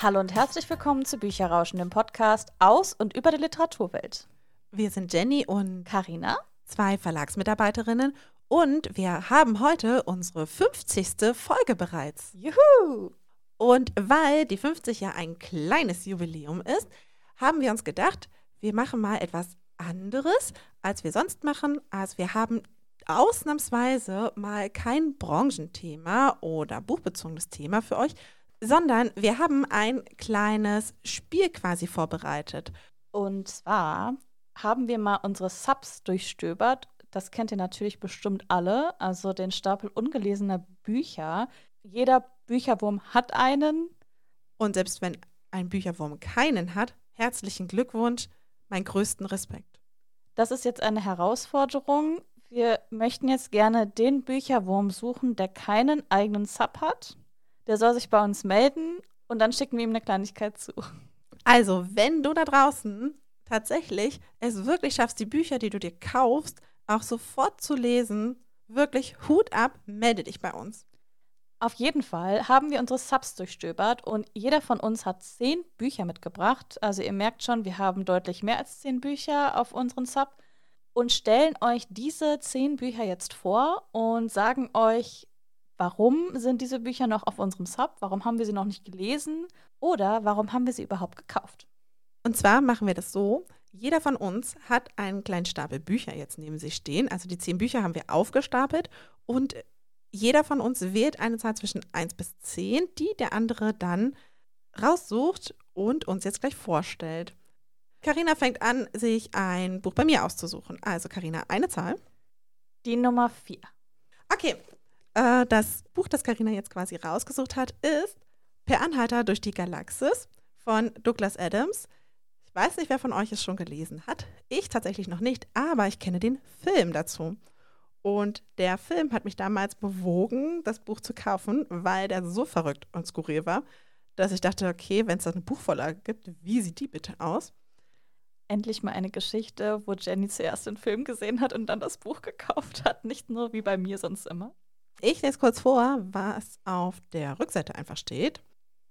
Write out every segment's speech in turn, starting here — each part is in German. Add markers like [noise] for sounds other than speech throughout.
Hallo und herzlich willkommen zu Bücherrauschen, dem Podcast aus und über die Literaturwelt. Wir sind Jenny und Karina, zwei Verlagsmitarbeiterinnen und wir haben heute unsere 50. Folge bereits. Juhu! Und weil die 50 ja ein kleines Jubiläum ist, haben wir uns gedacht, wir machen mal etwas anderes, als wir sonst machen. Also wir haben ausnahmsweise mal kein Branchenthema oder buchbezogenes Thema für euch, sondern wir haben ein kleines Spiel quasi vorbereitet. Und zwar haben wir mal unsere Subs durchstöbert. Das kennt ihr natürlich bestimmt alle. Also den Stapel ungelesener Bücher. Jeder Bücherwurm hat einen. Und selbst wenn ein Bücherwurm keinen hat, herzlichen Glückwunsch, mein größten Respekt. Das ist jetzt eine Herausforderung. Wir möchten jetzt gerne den Bücherwurm suchen, der keinen eigenen Sub hat der soll sich bei uns melden und dann schicken wir ihm eine Kleinigkeit zu. Also, wenn du da draußen tatsächlich es wirklich schaffst, die Bücher, die du dir kaufst, auch sofort zu lesen, wirklich Hut ab, melde dich bei uns. Auf jeden Fall haben wir unsere Subs durchstöbert und jeder von uns hat zehn Bücher mitgebracht. Also ihr merkt schon, wir haben deutlich mehr als zehn Bücher auf unseren Sub und stellen euch diese zehn Bücher jetzt vor und sagen euch, Warum sind diese Bücher noch auf unserem Sub? Warum haben wir sie noch nicht gelesen? Oder warum haben wir sie überhaupt gekauft? Und zwar machen wir das so, jeder von uns hat einen kleinen Stapel Bücher jetzt neben sich stehen. Also die zehn Bücher haben wir aufgestapelt und jeder von uns wählt eine Zahl zwischen 1 bis 10, die der andere dann raussucht und uns jetzt gleich vorstellt. Karina fängt an, sich ein Buch bei mir auszusuchen. Also Karina, eine Zahl. Die Nummer 4. Okay, äh, das Buch, das Karina jetzt quasi rausgesucht hat, ist Per Anhalter durch die Galaxis von Douglas Adams. Ich weiß nicht, wer von euch es schon gelesen hat. Ich tatsächlich noch nicht, aber ich kenne den Film dazu. Und der Film hat mich damals bewogen, das Buch zu kaufen, weil der so verrückt und skurril war, dass ich dachte, okay, wenn es da eine Buchvorlage gibt, wie sieht die bitte aus? Endlich mal eine Geschichte, wo Jenny zuerst den Film gesehen hat und dann das Buch gekauft hat, nicht nur wie bei mir sonst immer. Ich lese kurz vor, was auf der Rückseite einfach steht.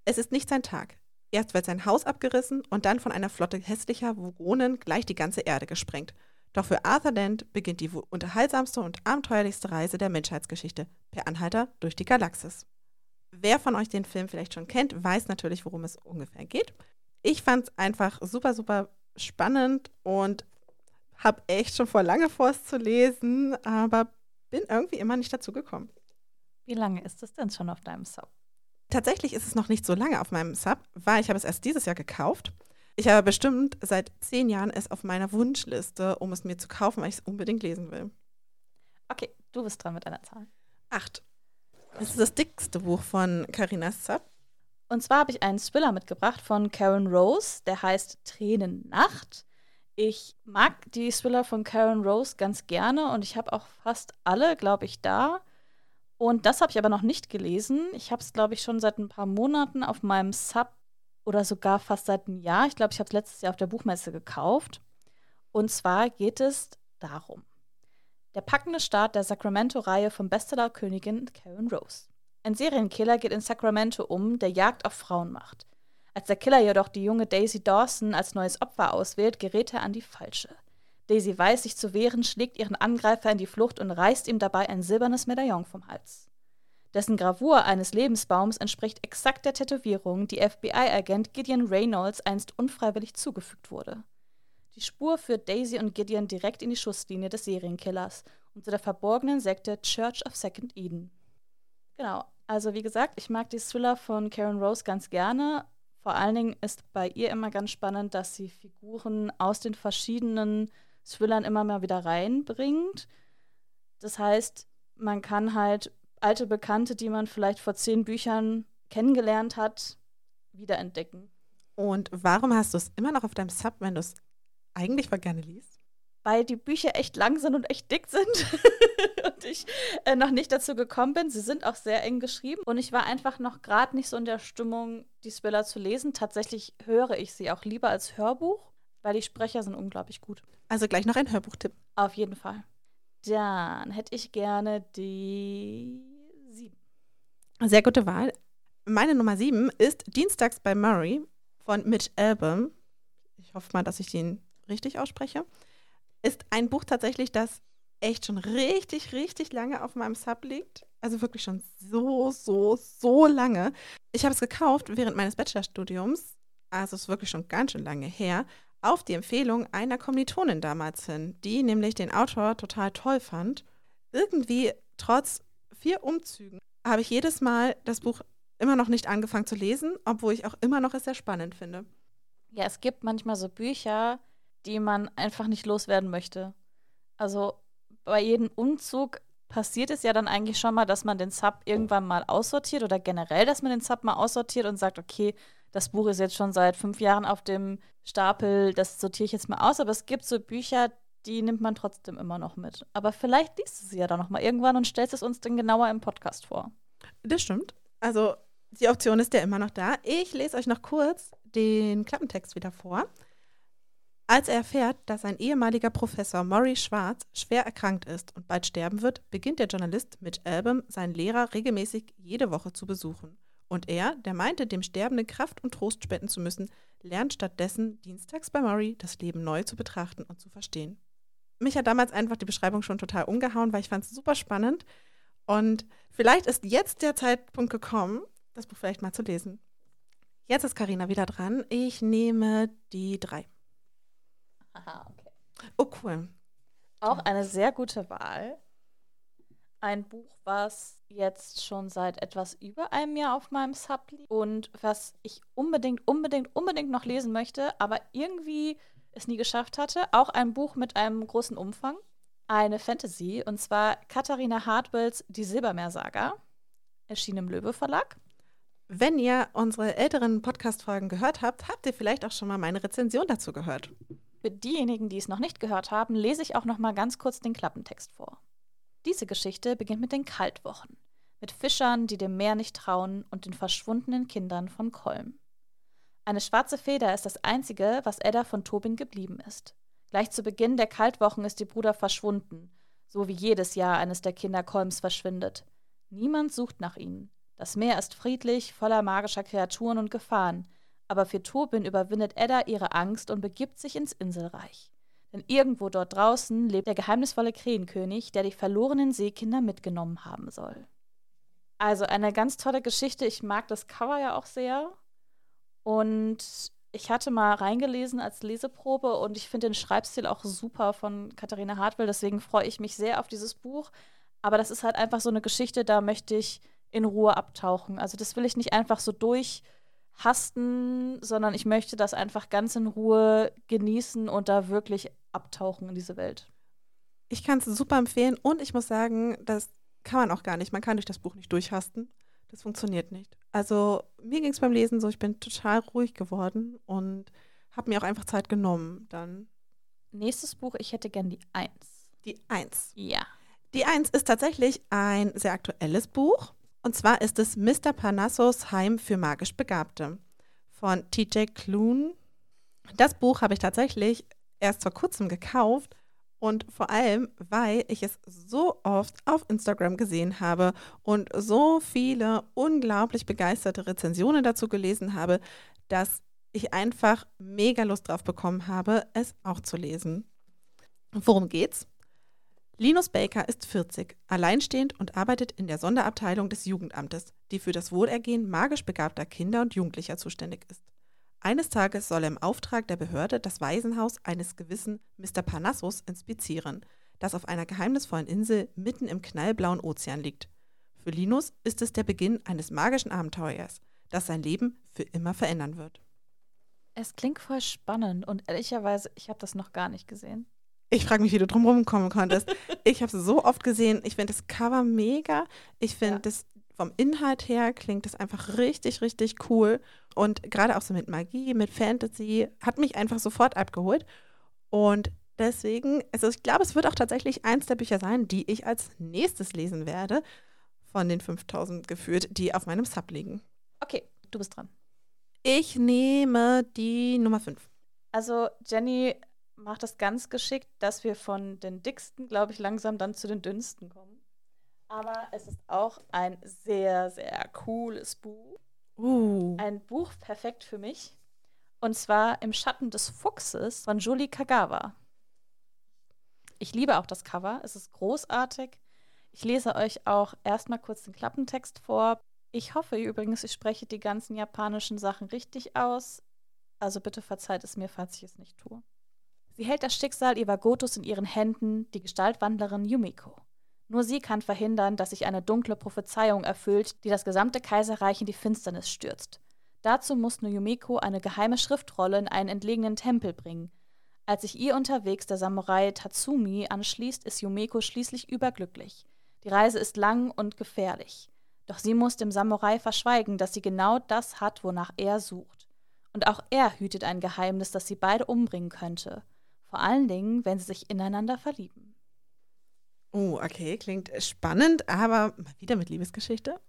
Es ist nicht sein Tag. Erst wird sein Haus abgerissen und dann von einer Flotte hässlicher Vogonen gleich die ganze Erde gesprengt. Doch für Arthur Dent beginnt die unterhaltsamste und abenteuerlichste Reise der Menschheitsgeschichte per Anhalter durch die Galaxis. Wer von euch den Film vielleicht schon kennt, weiß natürlich, worum es ungefähr geht. Ich fand es einfach super, super spannend und habe echt schon vor lange vor, es zu lesen, aber bin irgendwie immer nicht dazu gekommen. Wie lange ist es denn schon auf deinem Sub? Tatsächlich ist es noch nicht so lange auf meinem Sub, weil ich habe es erst dieses Jahr gekauft. Ich habe bestimmt seit zehn Jahren es auf meiner Wunschliste, um es mir zu kaufen, weil ich es unbedingt lesen will. Okay, du bist dran mit deiner Zahl. Acht. Das ist das dickste Buch von Carinas Sub. Und zwar habe ich einen Thriller mitgebracht von Karen Rose, der heißt Tränennacht. Ich mag die Thriller von Karen Rose ganz gerne und ich habe auch fast alle, glaube ich, da. Und das habe ich aber noch nicht gelesen. Ich habe es, glaube ich, schon seit ein paar Monaten auf meinem Sub oder sogar fast seit einem Jahr. Ich glaube, ich habe es letztes Jahr auf der Buchmesse gekauft. Und zwar geht es darum. Der packende Start der Sacramento-Reihe von Bestseller-Königin Karen Rose. Ein Serienkiller geht in Sacramento um, der Jagd auf Frauen macht. Als der Killer jedoch die junge Daisy Dawson als neues Opfer auswählt, gerät er an die falsche. Daisy weiß sich zu wehren, schlägt ihren Angreifer in die Flucht und reißt ihm dabei ein silbernes Medaillon vom Hals. Dessen Gravur eines Lebensbaums entspricht exakt der Tätowierung, die FBI-Agent Gideon Reynolds einst unfreiwillig zugefügt wurde. Die Spur führt Daisy und Gideon direkt in die Schusslinie des Serienkillers und zu der verborgenen Sekte Church of Second Eden. Genau, also wie gesagt, ich mag die Thriller von Karen Rose ganz gerne. Vor allen Dingen ist bei ihr immer ganz spannend, dass sie Figuren aus den verschiedenen Thrillern immer mal wieder reinbringt. Das heißt, man kann halt alte Bekannte, die man vielleicht vor zehn Büchern kennengelernt hat, wiederentdecken. Und warum hast du es immer noch auf deinem Sub, wenn du es eigentlich voll gerne liest? Weil die Bücher echt lang sind und echt dick sind [laughs] und ich äh, noch nicht dazu gekommen bin. Sie sind auch sehr eng geschrieben und ich war einfach noch gerade nicht so in der Stimmung, die Thriller zu lesen. Tatsächlich höre ich sie auch lieber als Hörbuch weil die Sprecher sind unglaublich gut. Also gleich noch ein Hörbuchtipp. Auf jeden Fall. Dann hätte ich gerne die sieben. Sehr gute Wahl. Meine Nummer sieben ist Dienstags bei Murray von Mitch Album. Ich hoffe mal, dass ich den richtig ausspreche. Ist ein Buch tatsächlich, das echt schon richtig, richtig lange auf meinem Sub liegt. Also wirklich schon so, so, so lange. Ich habe es gekauft während meines Bachelorstudiums. Also es ist wirklich schon ganz schön lange her. Auf die Empfehlung einer Kommilitonin damals hin, die nämlich den Autor total toll fand. Irgendwie, trotz vier Umzügen, habe ich jedes Mal das Buch immer noch nicht angefangen zu lesen, obwohl ich auch immer noch es sehr spannend finde. Ja, es gibt manchmal so Bücher, die man einfach nicht loswerden möchte. Also bei jedem Umzug passiert es ja dann eigentlich schon mal, dass man den Sub irgendwann mal aussortiert oder generell, dass man den Sub mal aussortiert und sagt, okay, das Buch ist jetzt schon seit fünf Jahren auf dem Stapel, das sortiere ich jetzt mal aus. Aber es gibt so Bücher, die nimmt man trotzdem immer noch mit. Aber vielleicht liest du sie ja dann noch mal irgendwann und stellst es uns dann genauer im Podcast vor. Das stimmt. Also die Option ist ja immer noch da. Ich lese euch noch kurz den Klappentext wieder vor. Als er erfährt, dass sein ehemaliger Professor Maury Schwarz schwer erkrankt ist und bald sterben wird, beginnt der Journalist Mitch Album seinen Lehrer regelmäßig jede Woche zu besuchen. Und er, der meinte, dem Sterbenden Kraft und Trost spenden zu müssen, lernt stattdessen dienstags bei Murray das Leben neu zu betrachten und zu verstehen. Mich hat damals einfach die Beschreibung schon total umgehauen, weil ich fand es super spannend. Und vielleicht ist jetzt der Zeitpunkt gekommen, das Buch vielleicht mal zu lesen. Jetzt ist Karina wieder dran. Ich nehme die drei. Aha, okay. Oh, cool. Auch eine sehr gute Wahl. Ein Buch, was jetzt schon seit etwas über einem Jahr auf meinem Sub liegt und was ich unbedingt, unbedingt, unbedingt noch lesen möchte, aber irgendwie es nie geschafft hatte. Auch ein Buch mit einem großen Umfang. Eine Fantasy, und zwar Katharina Hartwells Die Silbermeersaga. Erschien im Löwe Verlag. Wenn ihr unsere älteren Podcast-Folgen gehört habt, habt ihr vielleicht auch schon mal meine Rezension dazu gehört. Für diejenigen, die es noch nicht gehört haben, lese ich auch noch mal ganz kurz den Klappentext vor. Diese Geschichte beginnt mit den Kaltwochen, mit Fischern, die dem Meer nicht trauen und den verschwundenen Kindern von Kolm. Eine schwarze Feder ist das einzige, was Edda von Tobin geblieben ist. Gleich zu Beginn der Kaltwochen ist ihr Bruder verschwunden, so wie jedes Jahr eines der Kinder Kolms verschwindet. Niemand sucht nach ihnen. Das Meer ist friedlich, voller magischer Kreaturen und Gefahren, aber für Tobin überwindet Edda ihre Angst und begibt sich ins Inselreich. Denn irgendwo dort draußen lebt der geheimnisvolle Krähenkönig, der die verlorenen Seekinder mitgenommen haben soll. Also eine ganz tolle Geschichte. Ich mag das Cover ja auch sehr. Und ich hatte mal reingelesen als Leseprobe und ich finde den Schreibstil auch super von Katharina Hartwell. Deswegen freue ich mich sehr auf dieses Buch. Aber das ist halt einfach so eine Geschichte, da möchte ich in Ruhe abtauchen. Also das will ich nicht einfach so durch hasten, sondern ich möchte das einfach ganz in Ruhe genießen und da wirklich abtauchen in diese Welt. Ich kann es super empfehlen und ich muss sagen, das kann man auch gar nicht. Man kann durch das Buch nicht durchhasten. Das funktioniert nicht. Also mir ging es beim Lesen so, ich bin total ruhig geworden und habe mir auch einfach Zeit genommen dann. Nächstes Buch, ich hätte gern die Eins. Die Eins. Ja. Die Eins ist tatsächlich ein sehr aktuelles Buch. Und zwar ist es Mr. Parnassos Heim für magisch Begabte von TJ Klune. Das Buch habe ich tatsächlich erst vor kurzem gekauft und vor allem, weil ich es so oft auf Instagram gesehen habe und so viele unglaublich begeisterte Rezensionen dazu gelesen habe, dass ich einfach mega Lust drauf bekommen habe, es auch zu lesen. Worum geht's? Linus Baker ist 40, alleinstehend und arbeitet in der Sonderabteilung des Jugendamtes, die für das Wohlergehen magisch begabter Kinder und Jugendlicher zuständig ist. Eines Tages soll er im Auftrag der Behörde das Waisenhaus eines gewissen Mr. Parnassus inspizieren, das auf einer geheimnisvollen Insel mitten im knallblauen Ozean liegt. Für Linus ist es der Beginn eines magischen Abenteuers, das sein Leben für immer verändern wird. Es klingt voll spannend und ehrlicherweise, ich habe das noch gar nicht gesehen. Ich frage mich, wie du drumherum kommen konntest. ich habe es so oft gesehen. Ich finde das Cover mega. Ich finde ja. das vom Inhalt her klingt das einfach richtig, richtig cool. Und gerade auch so mit Magie, mit Fantasy, hat mich einfach sofort abgeholt. Und deswegen, also ich glaube, es wird auch tatsächlich eins der Bücher sein, die ich als nächstes lesen werde, von den 5000 geführt, die auf meinem Sub liegen. Okay, du bist dran. Ich nehme die Nummer 5. Also Jenny macht das ganz geschickt, dass wir von den dicksten, glaube ich, langsam dann zu den dünnsten kommen. Aber es ist auch ein sehr, sehr cooles Buch. Uh. Ein Buch perfekt für mich. Und zwar Im Schatten des Fuchses von Julie Kagawa. Ich liebe auch das Cover. Es ist großartig. Ich lese euch auch erstmal kurz den Klappentext vor. Ich hoffe übrigens, ich spreche die ganzen japanischen Sachen richtig aus. Also bitte verzeiht es mir, falls ich es nicht tue. Sie hält das Schicksal Iwagotos in ihren Händen, die Gestaltwandlerin Yumiko. Nur sie kann verhindern, dass sich eine dunkle Prophezeiung erfüllt, die das gesamte Kaiserreich in die Finsternis stürzt. Dazu muss nur Yumiko eine geheime Schriftrolle in einen entlegenen Tempel bringen. Als sich ihr unterwegs der Samurai Tatsumi anschließt, ist Yumiko schließlich überglücklich. Die Reise ist lang und gefährlich. Doch sie muss dem Samurai verschweigen, dass sie genau das hat, wonach er sucht. Und auch er hütet ein Geheimnis, das sie beide umbringen könnte. Vor allen Dingen, wenn sie sich ineinander verlieben. Oh, okay, klingt spannend, aber wieder mit Liebesgeschichte?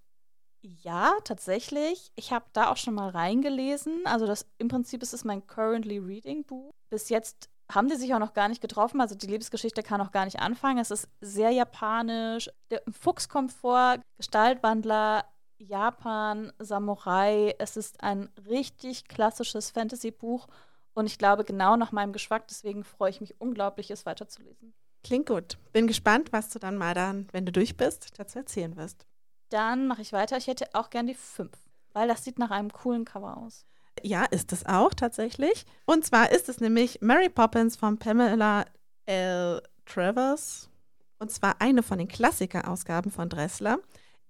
Ja, tatsächlich. Ich habe da auch schon mal reingelesen. Also das im Prinzip ist es mein currently reading Buch. Bis jetzt haben die sich auch noch gar nicht getroffen. Also die Liebesgeschichte kann auch gar nicht anfangen. Es ist sehr japanisch. Der Fuchs kommt vor, Gestaltwandler, Japan, Samurai. Es ist ein richtig klassisches Fantasy-Buch und ich glaube genau nach meinem Geschmack. Deswegen freue ich mich unglaublich, es weiterzulesen. Klingt gut. Bin gespannt, was du dann mal dann, wenn du durch bist, dazu erzählen wirst. Dann mache ich weiter. Ich hätte auch gern die 5, weil das sieht nach einem coolen Cover aus. Ja, ist es auch tatsächlich. Und zwar ist es nämlich Mary Poppins von Pamela L. Travers. Und zwar eine von den Klassikerausgaben von Dressler.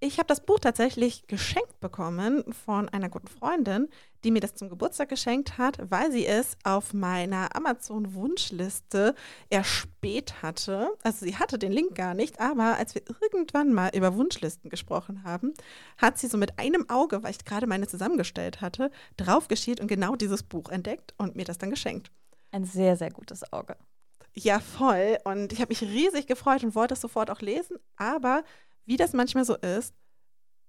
Ich habe das Buch tatsächlich geschenkt bekommen von einer guten Freundin, die mir das zum Geburtstag geschenkt hat, weil sie es auf meiner Amazon-Wunschliste erspäht hatte. Also sie hatte den Link gar nicht, aber als wir irgendwann mal über Wunschlisten gesprochen haben, hat sie so mit einem Auge, weil ich gerade meine zusammengestellt hatte, draufgeschielt und genau dieses Buch entdeckt und mir das dann geschenkt. Ein sehr, sehr gutes Auge. Ja, voll. Und ich habe mich riesig gefreut und wollte es sofort auch lesen, aber wie das manchmal so ist,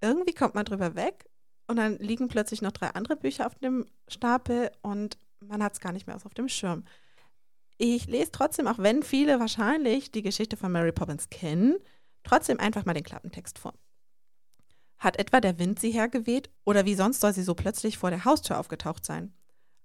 irgendwie kommt man drüber weg und dann liegen plötzlich noch drei andere Bücher auf dem Stapel und man hat es gar nicht mehr auf dem Schirm. Ich lese trotzdem, auch wenn viele wahrscheinlich die Geschichte von Mary Poppins kennen, trotzdem einfach mal den Klappentext vor. Hat etwa der Wind sie hergeweht oder wie sonst soll sie so plötzlich vor der Haustür aufgetaucht sein?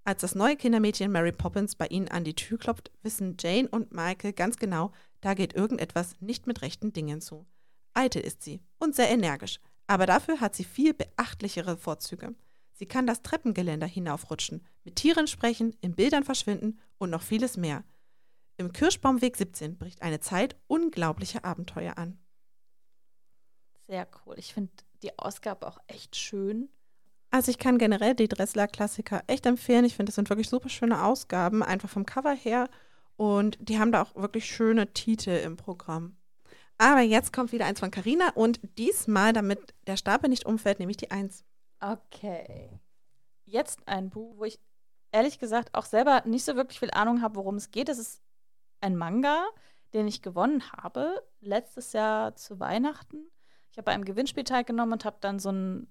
Als das neue Kindermädchen Mary Poppins bei ihnen an die Tür klopft, wissen Jane und Michael ganz genau, da geht irgendetwas nicht mit rechten Dingen zu. Eitel ist sie und sehr energisch, aber dafür hat sie viel beachtlichere Vorzüge. Sie kann das Treppengeländer hinaufrutschen, mit Tieren sprechen, in Bildern verschwinden und noch vieles mehr. Im Kirschbaumweg 17 bricht eine Zeit unglaublicher Abenteuer an. Sehr cool. Ich finde die Ausgabe auch echt schön. Also ich kann generell die Dressler-Klassiker echt empfehlen. Ich finde, das sind wirklich super schöne Ausgaben, einfach vom Cover her. Und die haben da auch wirklich schöne Titel im Programm. Aber jetzt kommt wieder eins von Carina und diesmal, damit der Stapel nicht umfällt, nehme ich die Eins. Okay. Jetzt ein Buch, wo ich ehrlich gesagt auch selber nicht so wirklich viel Ahnung habe, worum es geht. Es ist ein Manga, den ich gewonnen habe, letztes Jahr zu Weihnachten. Ich habe bei einem Gewinnspiel teilgenommen und habe dann so ein,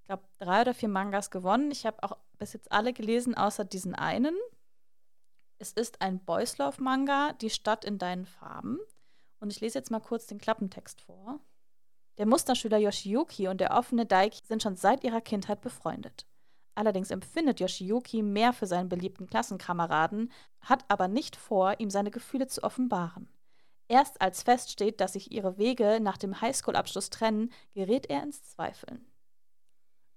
ich glaube, drei oder vier Mangas gewonnen. Ich habe auch bis jetzt alle gelesen, außer diesen einen. Es ist ein Boys Love Manga, Die Stadt in deinen Farben. Und ich lese jetzt mal kurz den Klappentext vor. Der Musterschüler Yoshiyuki und der offene Daiki sind schon seit ihrer Kindheit befreundet. Allerdings empfindet Yoshiyuki mehr für seinen beliebten Klassenkameraden, hat aber nicht vor, ihm seine Gefühle zu offenbaren. Erst als feststeht, dass sich ihre Wege nach dem Highschool-Abschluss trennen, gerät er ins Zweifeln.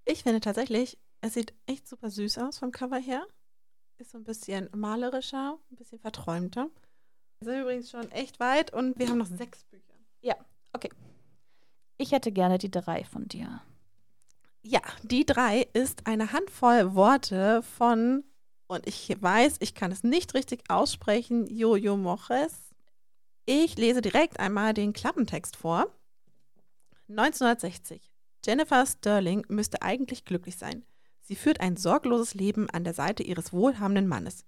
Ich finde tatsächlich, es sieht echt super süß aus vom Cover her. Ist so ein bisschen malerischer, ein bisschen verträumter. Wir sind übrigens schon echt weit und wir haben noch sechs Bücher. Ja, okay. Ich hätte gerne die drei von dir. Ja, die drei ist eine Handvoll Worte von, und ich weiß, ich kann es nicht richtig aussprechen, Jojo Moches. Ich lese direkt einmal den Klappentext vor. 1960. Jennifer Sterling müsste eigentlich glücklich sein. Sie führt ein sorgloses Leben an der Seite ihres wohlhabenden Mannes.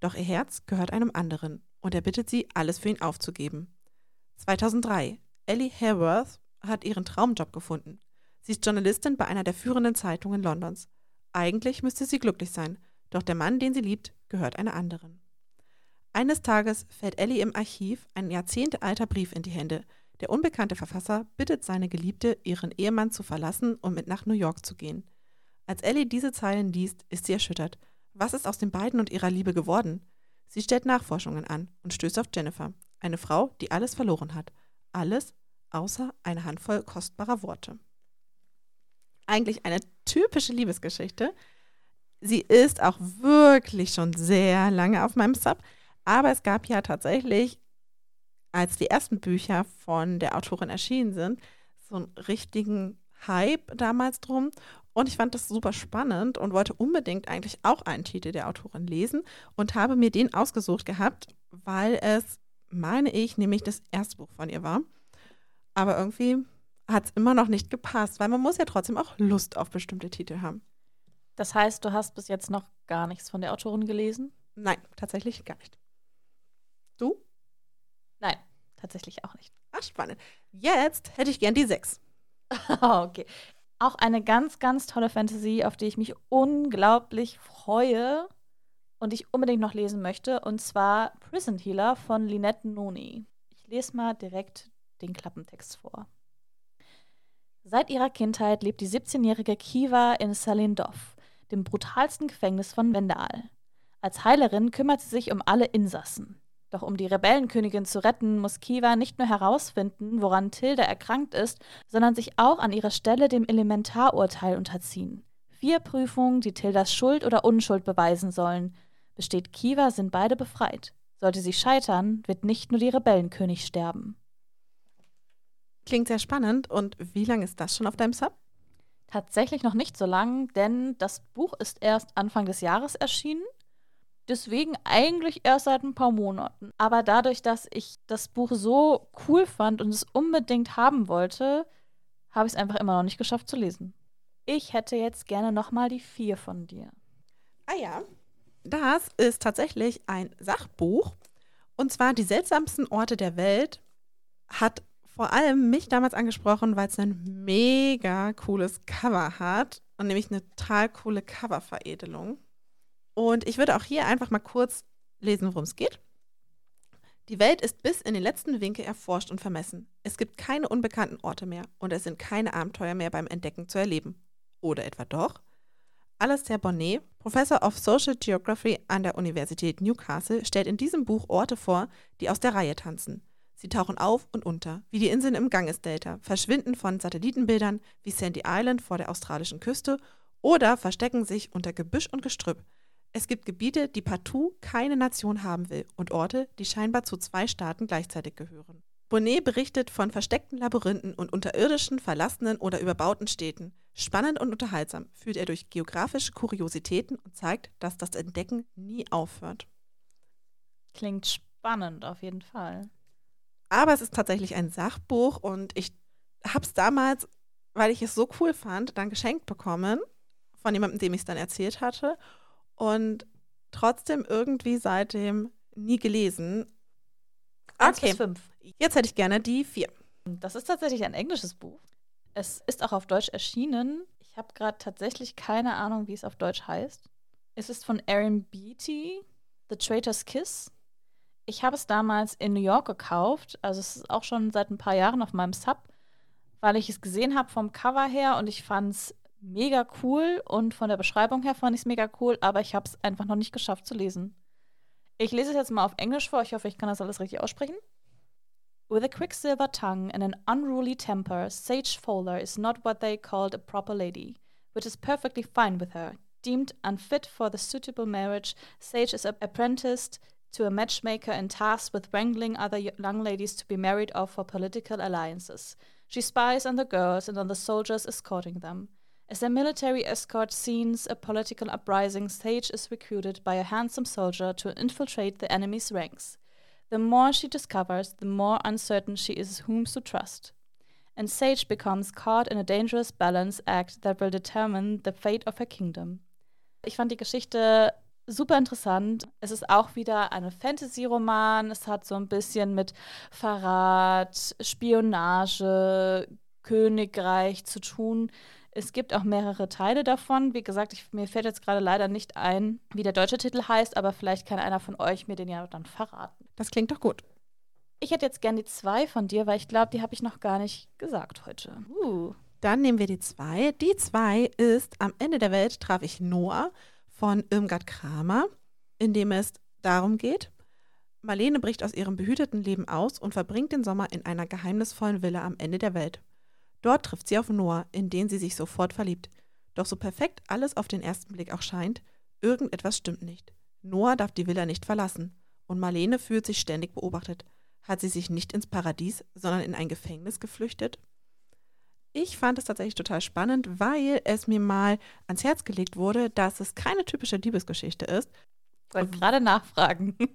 Doch ihr Herz gehört einem anderen und er bittet sie, alles für ihn aufzugeben. 2003. Ellie Hareworth hat ihren Traumjob gefunden. Sie ist Journalistin bei einer der führenden Zeitungen Londons. Eigentlich müsste sie glücklich sein, doch der Mann, den sie liebt, gehört einer anderen. Eines Tages fällt Ellie im Archiv ein jahrzehntealter Brief in die Hände. Der unbekannte Verfasser bittet seine Geliebte, ihren Ehemann zu verlassen und mit nach New York zu gehen. Als Ellie diese Zeilen liest, ist sie erschüttert. Was ist aus den beiden und ihrer Liebe geworden? Sie stellt Nachforschungen an und stößt auf Jennifer, eine Frau, die alles verloren hat. Alles außer eine Handvoll kostbarer Worte. Eigentlich eine typische Liebesgeschichte. Sie ist auch wirklich schon sehr lange auf meinem Sub, aber es gab ja tatsächlich, als die ersten Bücher von der Autorin erschienen sind, so einen richtigen Hype damals drum. Und ich fand das super spannend und wollte unbedingt eigentlich auch einen Titel der Autorin lesen und habe mir den ausgesucht gehabt, weil es, meine ich, nämlich das erste Buch von ihr war. Aber irgendwie hat es immer noch nicht gepasst, weil man muss ja trotzdem auch Lust auf bestimmte Titel haben. Das heißt, du hast bis jetzt noch gar nichts von der Autorin gelesen? Nein, tatsächlich gar nicht. Du? Nein, tatsächlich auch nicht. Ach, spannend. Jetzt hätte ich gern die sechs. [laughs] okay. Auch eine ganz, ganz tolle Fantasy, auf die ich mich unglaublich freue und ich unbedingt noch lesen möchte. Und zwar Prison Healer von Lynette Noni. Ich lese mal direkt den Klappentext vor. Seit ihrer Kindheit lebt die 17-jährige Kiva in Salindov, dem brutalsten Gefängnis von Wendal. Als Heilerin kümmert sie sich um alle Insassen. Doch um die Rebellenkönigin zu retten, muss Kiva nicht nur herausfinden, woran Tilda erkrankt ist, sondern sich auch an ihrer Stelle dem Elementarurteil unterziehen. Vier Prüfungen, die Tildas Schuld oder Unschuld beweisen sollen. Besteht Kiva, sind beide befreit. Sollte sie scheitern, wird nicht nur die Rebellenkönig sterben. Klingt sehr spannend. Und wie lange ist das schon auf deinem Sub? Tatsächlich noch nicht so lang, denn das Buch ist erst Anfang des Jahres erschienen. Deswegen eigentlich erst seit ein paar Monaten. Aber dadurch, dass ich das Buch so cool fand und es unbedingt haben wollte, habe ich es einfach immer noch nicht geschafft zu lesen. Ich hätte jetzt gerne nochmal die vier von dir. Ah ja. Das ist tatsächlich ein Sachbuch. Und zwar Die seltsamsten Orte der Welt hat vor allem mich damals angesprochen, weil es ein mega cooles Cover hat und nämlich eine total coole Coververedelung. Und ich würde auch hier einfach mal kurz lesen, worum es geht. Die Welt ist bis in den letzten Winkel erforscht und vermessen. Es gibt keine unbekannten Orte mehr und es sind keine Abenteuer mehr beim Entdecken zu erleben. Oder etwa doch? Alastair Bonnet, Professor of Social Geography an der Universität Newcastle, stellt in diesem Buch Orte vor, die aus der Reihe tanzen. Sie tauchen auf und unter, wie die Inseln im Ganges-Delta, verschwinden von Satellitenbildern wie Sandy Island vor der australischen Küste oder verstecken sich unter Gebüsch und Gestrüpp. Es gibt Gebiete, die partout keine Nation haben will und Orte, die scheinbar zu zwei Staaten gleichzeitig gehören. Bonnet berichtet von versteckten Labyrinthen und unterirdischen, verlassenen oder überbauten Städten. Spannend und unterhaltsam führt er durch geografische Kuriositäten und zeigt, dass das Entdecken nie aufhört. Klingt spannend auf jeden Fall. Aber es ist tatsächlich ein Sachbuch und ich habe es damals, weil ich es so cool fand, dann geschenkt bekommen von jemandem, dem ich es dann erzählt hatte und trotzdem irgendwie seitdem nie gelesen. Okay, jetzt hätte ich gerne die vier. Das ist tatsächlich ein englisches Buch. Es ist auch auf Deutsch erschienen. Ich habe gerade tatsächlich keine Ahnung, wie es auf Deutsch heißt. Es ist von Aaron Beatty, The Traitor's Kiss. Ich habe es damals in New York gekauft, also es ist auch schon seit ein paar Jahren auf meinem Sub, weil ich es gesehen habe vom Cover her und ich fand es mega cool und von der Beschreibung her fand ich es mega cool, aber ich habe es einfach noch nicht geschafft zu lesen. Ich lese es jetzt mal auf Englisch vor, ich hoffe, ich kann das alles richtig aussprechen. With a quicksilver tongue and an unruly temper, Sage Fowler is not what they called a proper lady, which is perfectly fine with her. Deemed unfit for the suitable marriage, Sage is apprenticed to a matchmaker and tasked with wrangling other young ladies to be married off for political alliances. She spies on the girls and on the soldiers escorting them. As a military escort scenes a political uprising, Sage is recruited by a handsome soldier to infiltrate the enemy's ranks. The more she discovers, the more uncertain she is whom to trust. And Sage becomes caught in a dangerous balance act that will determine the fate of her kingdom. Ich fand die Geschichte super interessant. Es ist auch wieder ein Fantasy-Roman. Es hat so ein bisschen mit Verrat, Spionage, Königreich zu tun. Es gibt auch mehrere Teile davon. Wie gesagt, ich, mir fällt jetzt gerade leider nicht ein, wie der deutsche Titel heißt, aber vielleicht kann einer von euch mir den ja dann verraten. Das klingt doch gut. Ich hätte jetzt gern die zwei von dir, weil ich glaube, die habe ich noch gar nicht gesagt heute. Uh. Dann nehmen wir die 2. Die 2 ist Am Ende der Welt traf ich Noah von Irmgard Kramer, in dem es darum geht, Marlene bricht aus ihrem behüteten Leben aus und verbringt den Sommer in einer geheimnisvollen Villa am Ende der Welt. Dort trifft sie auf Noah, in den sie sich sofort verliebt. Doch so perfekt alles auf den ersten Blick auch scheint, irgendetwas stimmt nicht. Noah darf die Villa nicht verlassen und Marlene fühlt sich ständig beobachtet. Hat sie sich nicht ins Paradies, sondern in ein Gefängnis geflüchtet? Ich fand es tatsächlich total spannend, weil es mir mal ans Herz gelegt wurde, dass es keine typische Liebesgeschichte ist. Ich wollte gerade nachfragen. [laughs]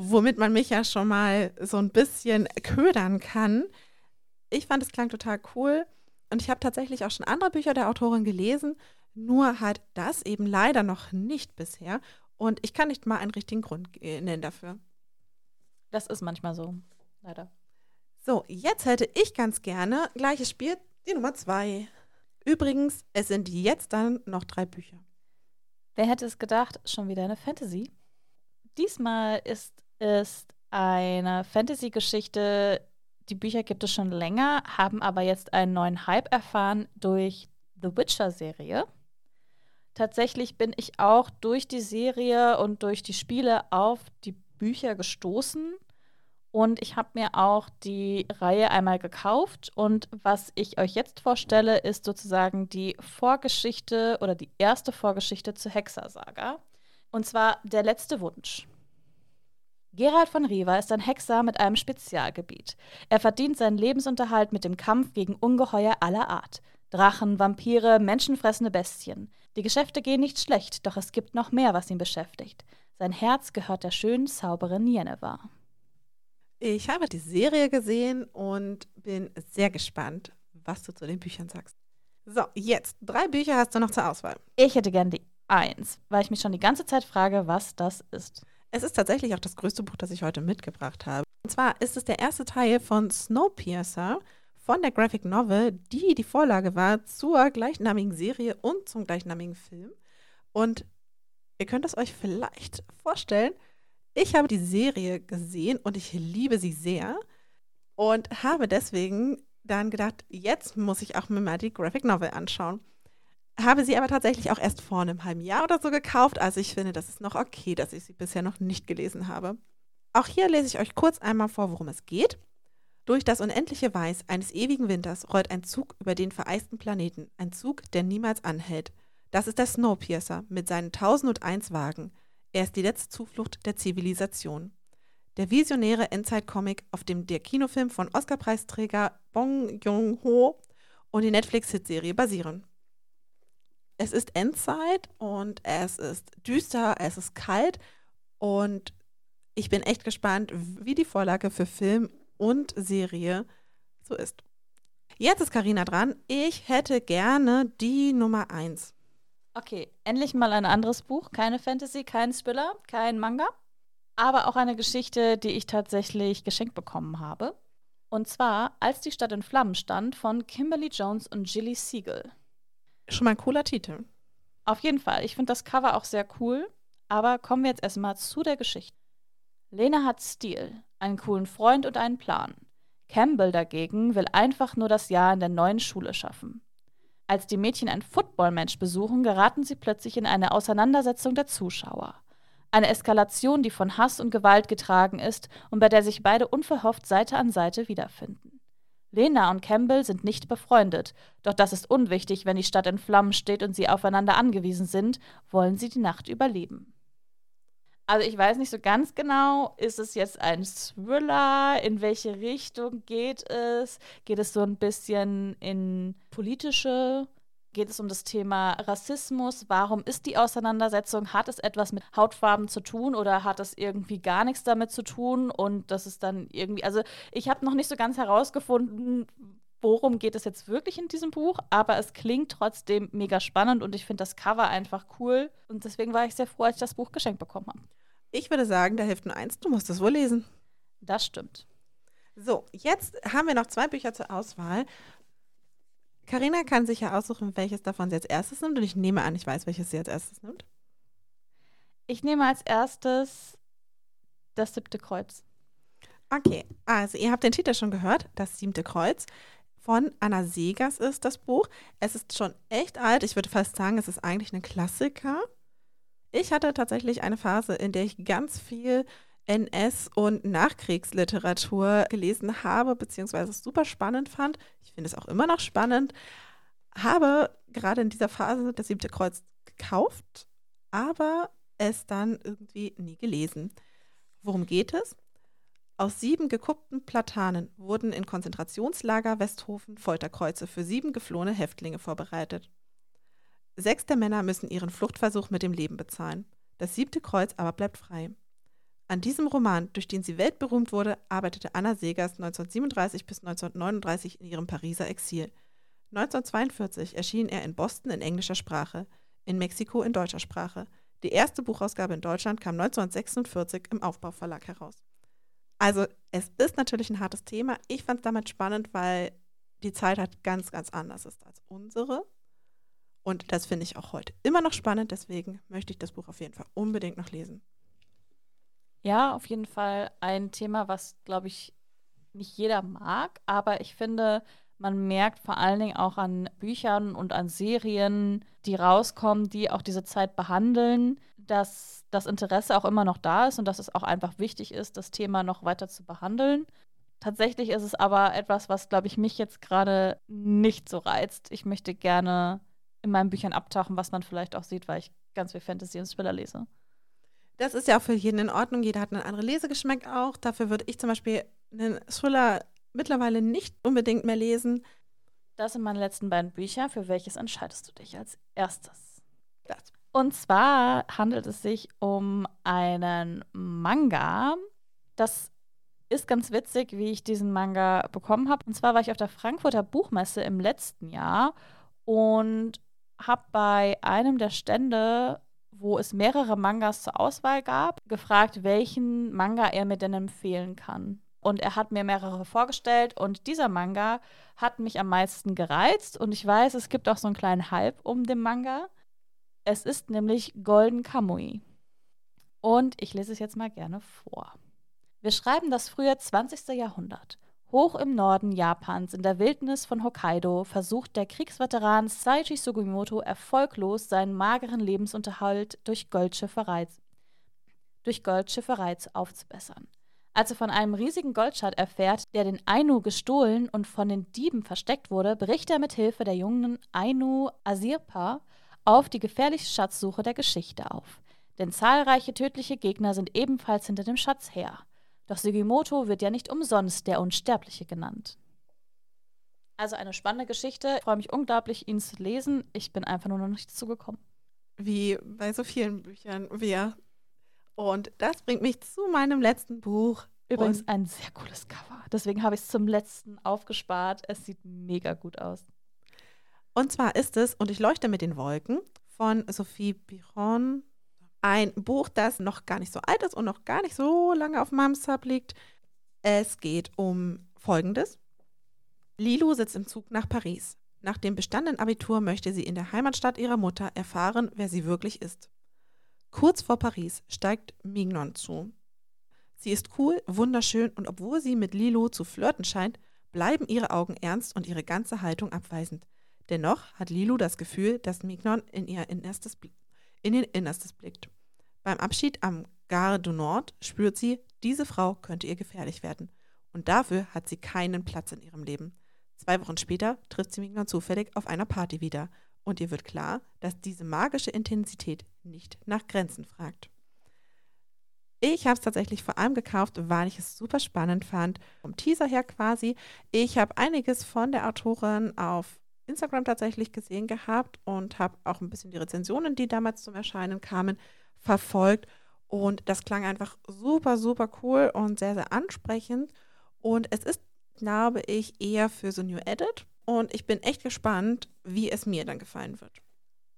womit man mich ja schon mal so ein bisschen ködern kann. Ich fand es klang total cool und ich habe tatsächlich auch schon andere Bücher der Autorin gelesen, nur halt das eben leider noch nicht bisher und ich kann nicht mal einen richtigen Grund nennen dafür. Das ist manchmal so, leider. So, jetzt hätte ich ganz gerne gleiches Spiel, die Nummer zwei. Übrigens, es sind jetzt dann noch drei Bücher. Wer hätte es gedacht, schon wieder eine Fantasy? Diesmal ist ist eine Fantasy-Geschichte. Die Bücher gibt es schon länger, haben aber jetzt einen neuen Hype erfahren durch The Witcher-Serie. Tatsächlich bin ich auch durch die Serie und durch die Spiele auf die Bücher gestoßen. Und ich habe mir auch die Reihe einmal gekauft. Und was ich euch jetzt vorstelle, ist sozusagen die Vorgeschichte oder die erste Vorgeschichte zur Hexersaga. Und zwar Der letzte Wunsch. Gerald von Riva ist ein Hexer mit einem Spezialgebiet. Er verdient seinen Lebensunterhalt mit dem Kampf gegen Ungeheuer aller Art. Drachen, Vampire, menschenfressende Bestien. Die Geschäfte gehen nicht schlecht, doch es gibt noch mehr, was ihn beschäftigt. Sein Herz gehört der schönen Zauberin Jeneva. Ich habe die Serie gesehen und bin sehr gespannt, was du zu den Büchern sagst. So, jetzt drei Bücher hast du noch zur Auswahl. Ich hätte gern die eins, weil ich mich schon die ganze Zeit frage, was das ist. Es ist tatsächlich auch das größte Buch, das ich heute mitgebracht habe. Und zwar ist es der erste Teil von Snowpiercer von der Graphic Novel, die die Vorlage war zur gleichnamigen Serie und zum gleichnamigen Film. Und ihr könnt es euch vielleicht vorstellen, ich habe die Serie gesehen und ich liebe sie sehr und habe deswegen dann gedacht, jetzt muss ich auch mir mal die Graphic Novel anschauen habe sie aber tatsächlich auch erst vor einem halben Jahr oder so gekauft. Also ich finde, das ist noch okay, dass ich sie bisher noch nicht gelesen habe. Auch hier lese ich euch kurz einmal vor, worum es geht. Durch das unendliche Weiß eines ewigen Winters rollt ein Zug über den vereisten Planeten, ein Zug, der niemals anhält. Das ist der Snowpiercer mit seinen 1001 Wagen. Er ist die letzte Zuflucht der Zivilisation. Der visionäre Endzeit-Comic, auf dem der Kinofilm von Oscar-Preisträger Bong Joon-ho und die Netflix-Hitserie basieren. Es ist Endzeit und es ist düster, es ist kalt und ich bin echt gespannt, wie die Vorlage für Film und Serie so ist. Jetzt ist Karina dran. Ich hätte gerne die Nummer 1. Okay, endlich mal ein anderes Buch. Keine Fantasy, kein Spiller, kein Manga. Aber auch eine Geschichte, die ich tatsächlich geschenkt bekommen habe. Und zwar Als die Stadt in Flammen stand von Kimberly Jones und Gilly Siegel. Schon mal ein cooler Titel. Auf jeden Fall. Ich finde das Cover auch sehr cool. Aber kommen wir jetzt erstmal zu der Geschichte. Lena hat Stil, einen coolen Freund und einen Plan. Campbell dagegen will einfach nur das Jahr in der neuen Schule schaffen. Als die Mädchen ein Football-Match besuchen, geraten sie plötzlich in eine Auseinandersetzung der Zuschauer. Eine Eskalation, die von Hass und Gewalt getragen ist und bei der sich beide unverhofft Seite an Seite wiederfinden. Lena und Campbell sind nicht befreundet, doch das ist unwichtig, wenn die Stadt in Flammen steht und sie aufeinander angewiesen sind, wollen sie die Nacht überleben. Also ich weiß nicht so ganz genau, ist es jetzt ein Thriller? In welche Richtung geht es? Geht es so ein bisschen in politische geht es um das Thema Rassismus. Warum ist die Auseinandersetzung? Hat es etwas mit Hautfarben zu tun oder hat es irgendwie gar nichts damit zu tun? Und das ist dann irgendwie, also ich habe noch nicht so ganz herausgefunden, worum geht es jetzt wirklich in diesem Buch, aber es klingt trotzdem mega spannend und ich finde das Cover einfach cool. Und deswegen war ich sehr froh, als ich das Buch geschenkt bekommen habe. Ich würde sagen, da hilft nur eins, du musst es wohl lesen. Das stimmt. So, jetzt haben wir noch zwei Bücher zur Auswahl. Karina kann sich ja aussuchen, welches davon sie als erstes nimmt. Und ich nehme an, ich weiß, welches sie als erstes nimmt. Ich nehme als erstes das siebte Kreuz. Okay, also ihr habt den Titel schon gehört, das siebte Kreuz Von Anna Segers ist das Buch. Es ist schon echt alt. Ich würde fast sagen, es ist eigentlich ein Klassiker. Ich hatte tatsächlich eine Phase, in der ich ganz viel NS- und Nachkriegsliteratur gelesen habe, beziehungsweise super spannend fand. Ich finde es auch immer noch spannend. Habe gerade in dieser Phase das siebte Kreuz gekauft, aber es dann irgendwie nie gelesen. Worum geht es? Aus sieben gekuppten Platanen wurden in Konzentrationslager Westhofen Folterkreuze für sieben geflohene Häftlinge vorbereitet. Sechs der Männer müssen ihren Fluchtversuch mit dem Leben bezahlen. Das siebte Kreuz aber bleibt frei. An diesem Roman, durch den sie weltberühmt wurde, arbeitete Anna Segers 1937 bis 1939 in ihrem Pariser Exil. 1942 erschien er in Boston in englischer Sprache, in Mexiko in deutscher Sprache. Die erste Buchausgabe in Deutschland kam 1946 im Aufbauverlag heraus. Also es ist natürlich ein hartes Thema. Ich fand es damals spannend, weil die Zeit halt ganz, ganz anders ist als unsere. Und das finde ich auch heute immer noch spannend. Deswegen möchte ich das Buch auf jeden Fall unbedingt noch lesen. Ja, auf jeden Fall ein Thema, was, glaube ich, nicht jeder mag. Aber ich finde, man merkt vor allen Dingen auch an Büchern und an Serien, die rauskommen, die auch diese Zeit behandeln, dass das Interesse auch immer noch da ist und dass es auch einfach wichtig ist, das Thema noch weiter zu behandeln. Tatsächlich ist es aber etwas, was, glaube ich, mich jetzt gerade nicht so reizt. Ich möchte gerne in meinen Büchern abtauchen, was man vielleicht auch sieht, weil ich ganz viel Fantasy und Thriller lese. Das ist ja auch für jeden in Ordnung. Jeder hat einen anderen Lesegeschmack auch. Dafür würde ich zum Beispiel einen Thriller mittlerweile nicht unbedingt mehr lesen. Das sind meine letzten beiden Bücher. Für welches entscheidest du dich als erstes? Das. Und zwar handelt es sich um einen Manga. Das ist ganz witzig, wie ich diesen Manga bekommen habe. Und zwar war ich auf der Frankfurter Buchmesse im letzten Jahr und habe bei einem der Stände, wo es mehrere Mangas zur Auswahl gab, gefragt, welchen Manga er mir denn empfehlen kann. Und er hat mir mehrere vorgestellt und dieser Manga hat mich am meisten gereizt. Und ich weiß, es gibt auch so einen kleinen Hype um den Manga. Es ist nämlich Golden Kamui. Und ich lese es jetzt mal gerne vor. Wir schreiben das frühe 20. Jahrhundert. Hoch im Norden Japans, in der Wildnis von Hokkaido, versucht der Kriegsveteran Saichi Sugimoto erfolglos seinen mageren Lebensunterhalt durch Goldschifferei, durch Goldschifferei aufzubessern. Als er von einem riesigen Goldschatz erfährt, der den Ainu gestohlen und von den Dieben versteckt wurde, bricht er mit Hilfe der jungen Ainu Asirpa auf die gefährliche Schatzsuche der Geschichte auf. Denn zahlreiche tödliche Gegner sind ebenfalls hinter dem Schatz her. Doch Sugimoto wird ja nicht umsonst der Unsterbliche genannt. Also eine spannende Geschichte. Ich freue mich unglaublich, ihn zu lesen. Ich bin einfach nur noch nicht zugekommen. Wie bei so vielen Büchern. Wir. Und das bringt mich zu meinem letzten Buch. Übrigens ein sehr cooles Cover. Deswegen habe ich es zum letzten aufgespart. Es sieht mega gut aus. Und zwar ist es Und ich leuchte mit den Wolken von Sophie Biron. Ein Buch, das noch gar nicht so alt ist und noch gar nicht so lange auf meinem Sub liegt. Es geht um Folgendes. Lilo sitzt im Zug nach Paris. Nach dem bestandenen Abitur möchte sie in der Heimatstadt ihrer Mutter erfahren, wer sie wirklich ist. Kurz vor Paris steigt Mignon zu. Sie ist cool, wunderschön und obwohl sie mit Lilo zu flirten scheint, bleiben ihre Augen ernst und ihre ganze Haltung abweisend. Dennoch hat Lilo das Gefühl, dass Mignon in ihr Innerstes, in ihr Innerstes blickt. Beim Abschied am Gare du Nord spürt sie, diese Frau könnte ihr gefährlich werden. Und dafür hat sie keinen Platz in ihrem Leben. Zwei Wochen später trifft sie Mignon zufällig auf einer Party wieder. Und ihr wird klar, dass diese magische Intensität nicht nach Grenzen fragt. Ich habe es tatsächlich vor allem gekauft, weil ich es super spannend fand. Vom Teaser her quasi. Ich habe einiges von der Autorin auf Instagram tatsächlich gesehen gehabt und habe auch ein bisschen die Rezensionen, die damals zum Erscheinen kamen, verfolgt. Und das klang einfach super, super cool und sehr, sehr ansprechend. Und es ist, glaube ich, eher für so New Edit. Und ich bin echt gespannt, wie es mir dann gefallen wird.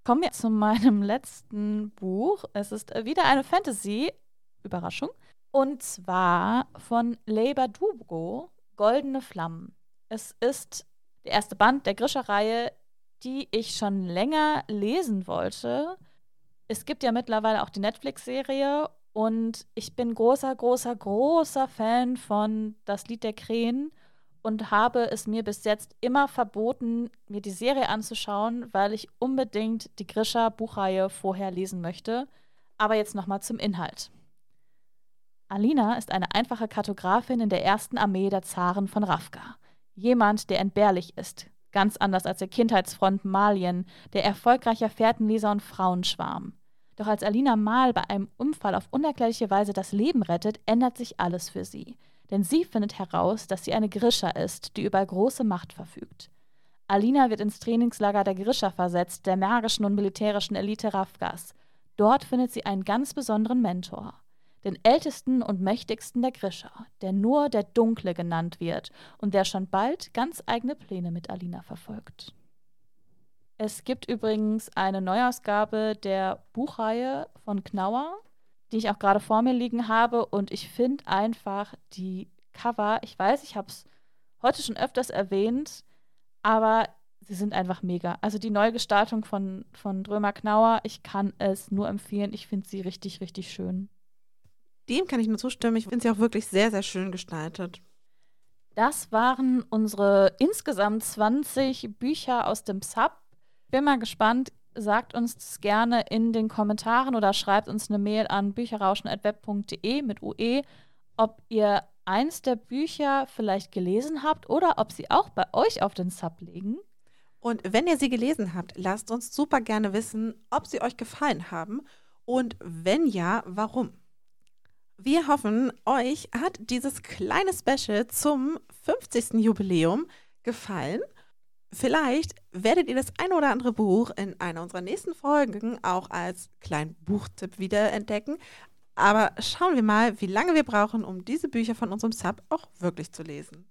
Kommen wir zu meinem letzten Buch. Es ist wieder eine Fantasy. Überraschung. Und zwar von Leiber Dugo, Goldene Flammen. Es ist der erste Band der Grischer-Reihe, die ich schon länger lesen wollte. Es gibt ja mittlerweile auch die Netflix-Serie und ich bin großer, großer, großer Fan von Das Lied der Krähen. und habe es mir bis jetzt immer verboten, mir die Serie anzuschauen, weil ich unbedingt die Grisha Buchreihe vorher lesen möchte. Aber jetzt nochmal zum Inhalt. Alina ist eine einfache Kartografin in der ersten Armee der Zaren von Ravka. Jemand, der entbehrlich ist, ganz anders als der Kindheitsfreund Malien, der erfolgreicher Fährtenleser und Frauenschwarm. Doch als Alina Mal bei einem Unfall auf unerklärliche Weise das Leben rettet, ändert sich alles für sie. Denn sie findet heraus, dass sie eine Grisha ist, die über große Macht verfügt. Alina wird ins Trainingslager der Grisha versetzt, der magischen und militärischen Elite Ravgas. Dort findet sie einen ganz besonderen Mentor den ältesten und mächtigsten der Grisha, der nur der Dunkle genannt wird und der schon bald ganz eigene Pläne mit Alina verfolgt. Es gibt übrigens eine Neuausgabe der Buchreihe von Knauer, die ich auch gerade vor mir liegen habe und ich finde einfach die Cover, ich weiß, ich habe es heute schon öfters erwähnt, aber sie sind einfach mega. Also die Neugestaltung von, von Drömer Knauer, ich kann es nur empfehlen. Ich finde sie richtig, richtig schön. Dem kann ich nur zustimmen. Ich finde sie auch wirklich sehr, sehr schön gestaltet. Das waren unsere insgesamt 20 Bücher aus dem Sub. Bin mal gespannt. Sagt uns das gerne in den Kommentaren oder schreibt uns eine Mail an bücherrauschen.web.de mit UE, ob ihr eins der Bücher vielleicht gelesen habt oder ob sie auch bei euch auf den Sub liegen. Und wenn ihr sie gelesen habt, lasst uns super gerne wissen, ob sie euch gefallen haben und wenn ja, warum. Wir hoffen, euch hat dieses kleine Special zum 50. Jubiläum gefallen. Vielleicht werdet ihr das ein oder andere Buch in einer unserer nächsten Folgen auch als kleinen Buchtipp wiederentdecken. Aber schauen wir mal, wie lange wir brauchen, um diese Bücher von unserem Sub auch wirklich zu lesen.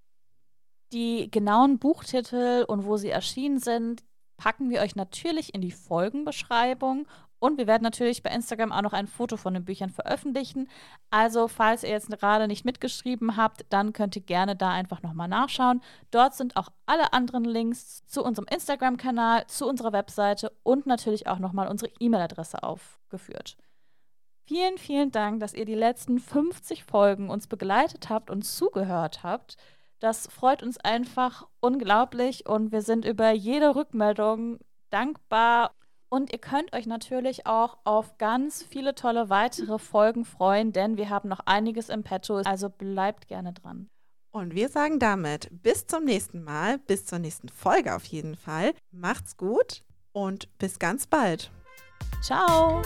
Die genauen Buchtitel und wo sie erschienen sind, packen wir euch natürlich in die Folgenbeschreibung und wir werden natürlich bei Instagram auch noch ein Foto von den Büchern veröffentlichen. Also, falls ihr jetzt gerade nicht mitgeschrieben habt, dann könnt ihr gerne da einfach nochmal nachschauen. Dort sind auch alle anderen Links zu unserem Instagram-Kanal, zu unserer Webseite und natürlich auch nochmal unsere E-Mail-Adresse aufgeführt. Vielen, vielen Dank, dass ihr die letzten 50 Folgen uns begleitet habt und zugehört habt. Das freut uns einfach unglaublich und wir sind über jede Rückmeldung dankbar und ihr könnt euch natürlich auch auf ganz viele tolle weitere Folgen freuen, denn wir haben noch einiges im Petto. Also bleibt gerne dran. Und wir sagen damit bis zum nächsten Mal, bis zur nächsten Folge auf jeden Fall. Macht's gut und bis ganz bald. Ciao.